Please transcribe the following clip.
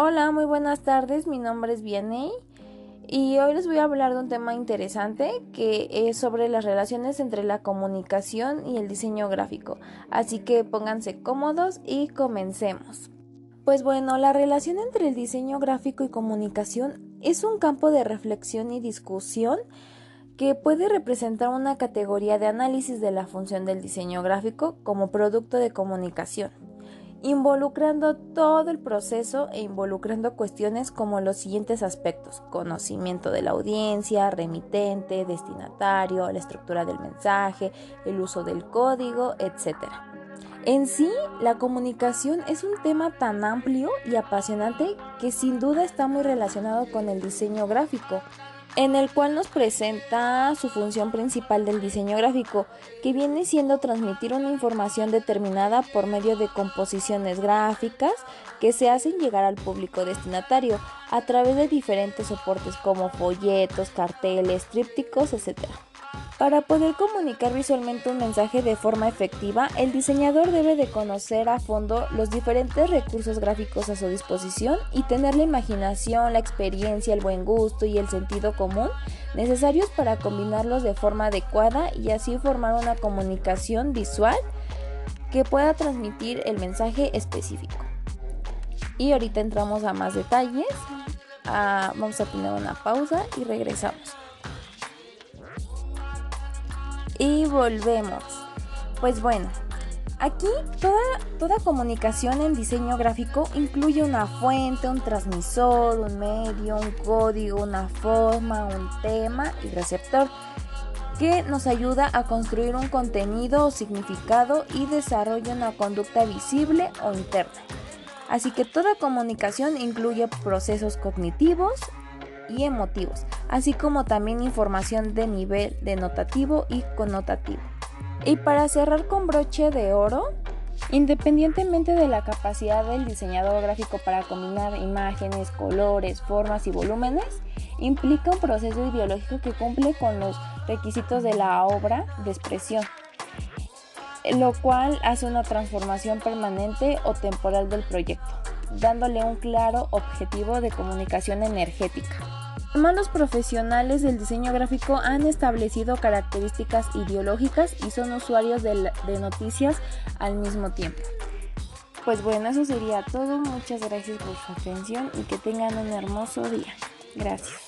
Hola, muy buenas tardes. Mi nombre es Vianey y hoy les voy a hablar de un tema interesante que es sobre las relaciones entre la comunicación y el diseño gráfico. Así que pónganse cómodos y comencemos. Pues bueno, la relación entre el diseño gráfico y comunicación es un campo de reflexión y discusión que puede representar una categoría de análisis de la función del diseño gráfico como producto de comunicación involucrando todo el proceso e involucrando cuestiones como los siguientes aspectos, conocimiento de la audiencia, remitente, destinatario, la estructura del mensaje, el uso del código, etc. En sí, la comunicación es un tema tan amplio y apasionante que sin duda está muy relacionado con el diseño gráfico, en el cual nos presenta su función principal del diseño gráfico, que viene siendo transmitir una información determinada por medio de composiciones gráficas que se hacen llegar al público destinatario a través de diferentes soportes como folletos, carteles, trípticos, etc. Para poder comunicar visualmente un mensaje de forma efectiva, el diseñador debe de conocer a fondo los diferentes recursos gráficos a su disposición y tener la imaginación, la experiencia, el buen gusto y el sentido común necesarios para combinarlos de forma adecuada y así formar una comunicación visual que pueda transmitir el mensaje específico. Y ahorita entramos a más detalles. Ah, vamos a tener una pausa y regresamos y volvemos. Pues bueno, aquí toda, toda comunicación en diseño gráfico incluye una fuente, un transmisor, un medio, un código, una forma, un tema y receptor que nos ayuda a construir un contenido o significado y desarrolla una conducta visible o interna. Así que toda comunicación incluye procesos cognitivos, y emotivos, así como también información de nivel denotativo y connotativo. Y para cerrar con broche de oro, Independientemente de la capacidad del diseñador gráfico para combinar imágenes, colores, formas y volúmenes, implica un proceso ideológico que cumple con los requisitos de la obra de expresión, lo cual hace una transformación permanente o temporal del proyecto, dándole un claro objetivo de comunicación energética. Los profesionales del diseño gráfico han establecido características ideológicas y son usuarios de, noticias al mismo tiempo. Pues bueno, eso sería todo. Muchas gracias por su atención y que tengan un hermoso día. Gracias.